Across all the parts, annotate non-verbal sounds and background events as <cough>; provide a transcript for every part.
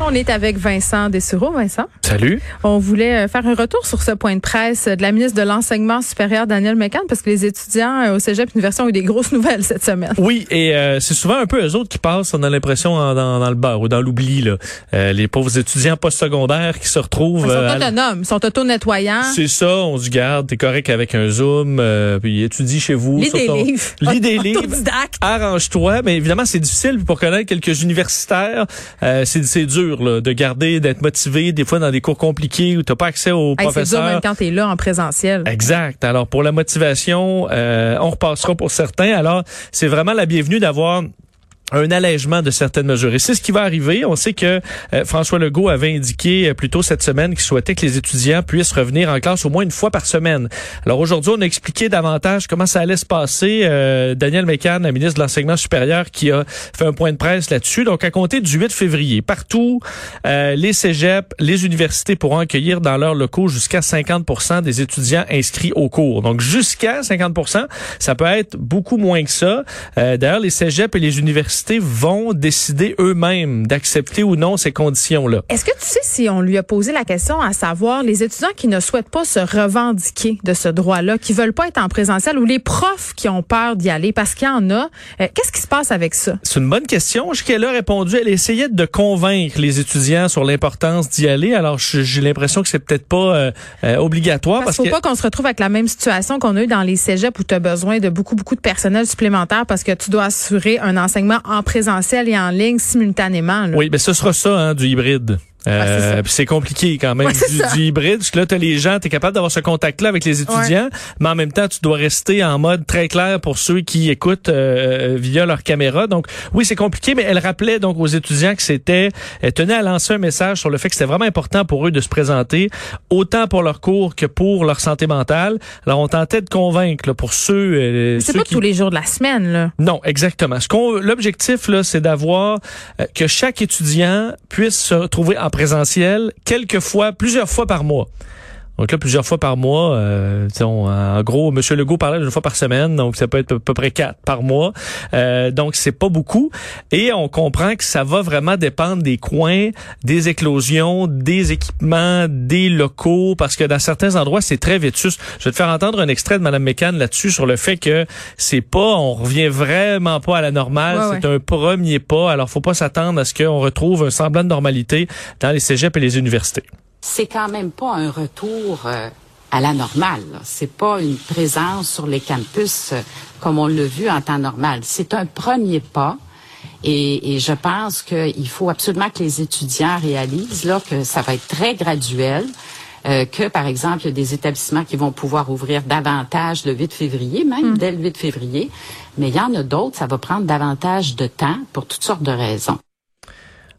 On est avec Vincent Dessureau. Vincent? Salut. On voulait euh, faire un retour sur ce point de presse de la ministre de l'Enseignement supérieur, Daniel McCann, parce que les étudiants euh, au Cégep Université ont eu des grosses <laughs> nouvelles cette semaine. Oui, et euh, c'est souvent un peu eux autres qui passent, on a l'impression, dans, dans le beurre ou dans l'oubli. là. Euh, les pauvres étudiants postsecondaires qui se retrouvent... Ils sont euh, autonomes, ils sont auto-nettoyants. c'est ça, on se garde, t'es correct avec un Zoom, euh, puis étudie chez vous. Lis des ton- livres. <laughs> Lis des livres. Arrange-toi, mais évidemment, c'est difficile pour connaître quelques universitaires. euh, c'est c'est dur là, de garder, d'être motivé, des fois dans des cours compliqués où t'as pas accès aux Hey, c'est dur professeurs. même quand t'es là en présentiel. Exact. Alors pour la motivation, euh, on repassera pour certains. Alors c'est vraiment la bienvenue d'avoir un allègement de certaines mesures. Et c'est ce qui va arriver. On sait que euh, François Legault avait indiqué euh, plus tôt cette semaine qu'il souhaitait que les étudiants puissent revenir en classe au moins une fois par semaine. Alors aujourd'hui, on a expliqué davantage comment ça allait se passer. Euh, Daniel Mécan, la ministre de l'Enseignement supérieur, qui a fait un point de presse là-dessus. Donc à compter du 8 février, partout, euh, les cégeps, les universités pourront accueillir dans leurs locaux jusqu'à 50% des étudiants inscrits au cours. Donc jusqu'à 50% ça peut être beaucoup moins que ça. D'ailleurs, les cégeps et les universités vont décider eux-mêmes d'accepter ou non ces conditions-là. Est-ce que tu sais si on lui a posé la question à savoir les étudiants qui ne souhaitent pas se revendiquer de ce droit-là, qui veulent pas être en présentiel ou les profs qui ont peur d'y aller parce qu'il y en a, euh, qu'est-ce qui se passe avec ça? C'est une bonne question. Jusqu'elle a répondu, elle essayait de convaincre les étudiants sur l'importance d'y aller. Alors, je- j'ai l'impression que c'est peut-être pas euh, euh, obligatoire Parce parce, qu'il faut que pas qu'on se retrouve avec la même situation qu'on a eu dans les cégeps où tu as besoin de beaucoup, beaucoup de personnel supplémentaire parce que tu dois assurer un enseignement en présentiel et en ligne simultanément. là. oui, mais ce sera ça, hein, du hybride. Euh, Ouais, c'est compliqué quand même Ouais, du, du hybride parce que là tu les gens tu es capable d'avoir ce contact là avec les étudiants mais en même temps tu dois rester en mode très clair pour ceux qui écoutent euh, via leur caméra donc oui c'est compliqué mais elle rappelait donc aux étudiants que c'était elle tenait à lancer un message sur le fait que c'était vraiment important pour eux de se présenter autant pour leur cours que pour leur santé mentale alors on tentait de convaincre là, pour ceux, euh, C'est pas qui tous les jours de la semaine. Là. non, exactement. Ce qu'on, l'objectif là, c'est d'avoir euh, que chaque étudiant puisse se retrouver en présentiel quelques fois, plusieurs fois par mois. Donc là, plusieurs fois par mois, euh, en gros, M. Legault parlait d'une fois par semaine, donc ça peut être à peu près quatre par mois. Euh, donc c'est pas beaucoup. Et on comprend que ça va vraiment dépendre des coins, des éclosions, des équipements, des locaux, parce que dans certains endroits, c'est très vétus. Je vais te faire entendre un extrait de Mme Mécan là-dessus sur le fait que c'est pas, on revient vraiment pas à la normale. Ouais, c'est ouais. un premier pas. Alors, faut pas s'attendre à ce qu'on retrouve un semblant de normalité dans les cégeps et les universités. C'est quand même pas un retour euh, à la normale. C'est pas une présence sur les campus euh, comme on l'a vu en temps normal. C'est un premier pas. Et, et je pense qu'il faut absolument que les étudiants réalisent là que ça va être très graduel. euh, que, par exemple, il y a des établissements qui vont pouvoir ouvrir davantage le 8 février, même dès le 8 février. Mais il y en a d'autres, ça va prendre davantage de temps pour toutes sortes de raisons.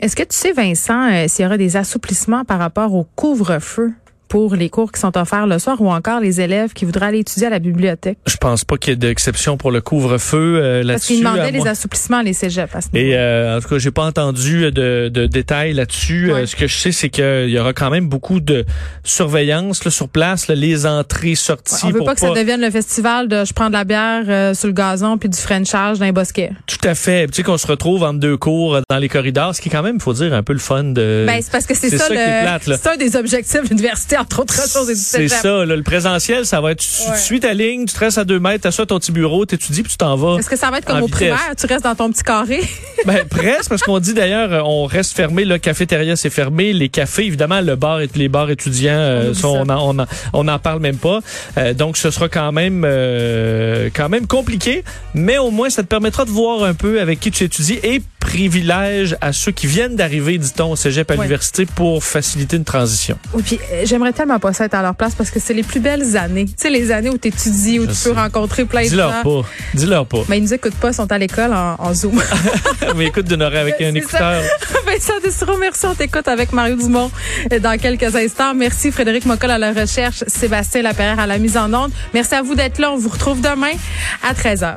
Est-ce que tu sais, Vincent, euh, s'il y aura des assouplissements par rapport au couvre-feu? Pour les cours qui sont offerts le soir ou encore les élèves qui voudraient aller étudier à la bibliothèque? Je pense pas qu'il y ait d'exception pour le couvre-feu euh, Parce là-dessus. qu'ils demandaient les à les cégeps à ce Et euh, en tout cas, j'ai pas entendu de, de détails là-dessus. Ouais. Euh, ce que je sais, c'est qu'il y aura quand même beaucoup de surveillance là, sur place, là, les entrées, sorties. On veut pour pas que ça devienne le festival de je prends de la bière euh, sur le gazon puis du frenchage dans les bosquets. Tout à fait. Tu sais qu'on se retrouve entre deux cours euh, dans les corridors, ce qui est quand même, faut dire, un peu le fun de. Ben, c'est parce que c'est ça, ça le, c'est un des objectifs de l'université, entre autres choses, et du C'est ça, là, le présentiel, ça va être, tu, Ouais. tu suis ta ligne, tu te restes à deux mètres, t'assois ton petit bureau, t'étudies, puis tu t'en vas. Est-ce que ça va être comme au vitesse. primaire? Tu restes dans ton petit carré? <laughs> Ben, presque, parce qu'on dit d'ailleurs, euh, on reste fermé, le cafétéria c'est fermé, les cafés, évidemment, le bar et les bars étudiants, euh, On ça, en, on, en, on en parle même pas. Euh, donc, ce sera quand même, euh, quand même compliqué, mais au moins, ça te permettra de voir un peu avec qui tu étudies et privilège à ceux qui viennent d'arriver, dit-on, au cégep à Ouais. l'université pour faciliter une transition. Oui, puis euh, j'aimerais tellement pas ça être à leur place parce que c'est les plus belles années. Tu sais, les années où tu étudies, où Je tu sais. peux rencontrer plein de Dis-leur gens. pas. Dis-leur pas. Mais ils nous écoutent pas, ils sont à l'école en, en Zoom. <laughs> Mais écoute, d'honorer avec un écouteur. <laughs> Vincent Dessureau, merci. On t'écoute avec Mario Dumont euh, dans quelques instants. Merci Frédéric Mocol à la recherche, Sébastien Laperrière à la mise en onde. Merci à vous d'être là. On vous retrouve demain à 13h.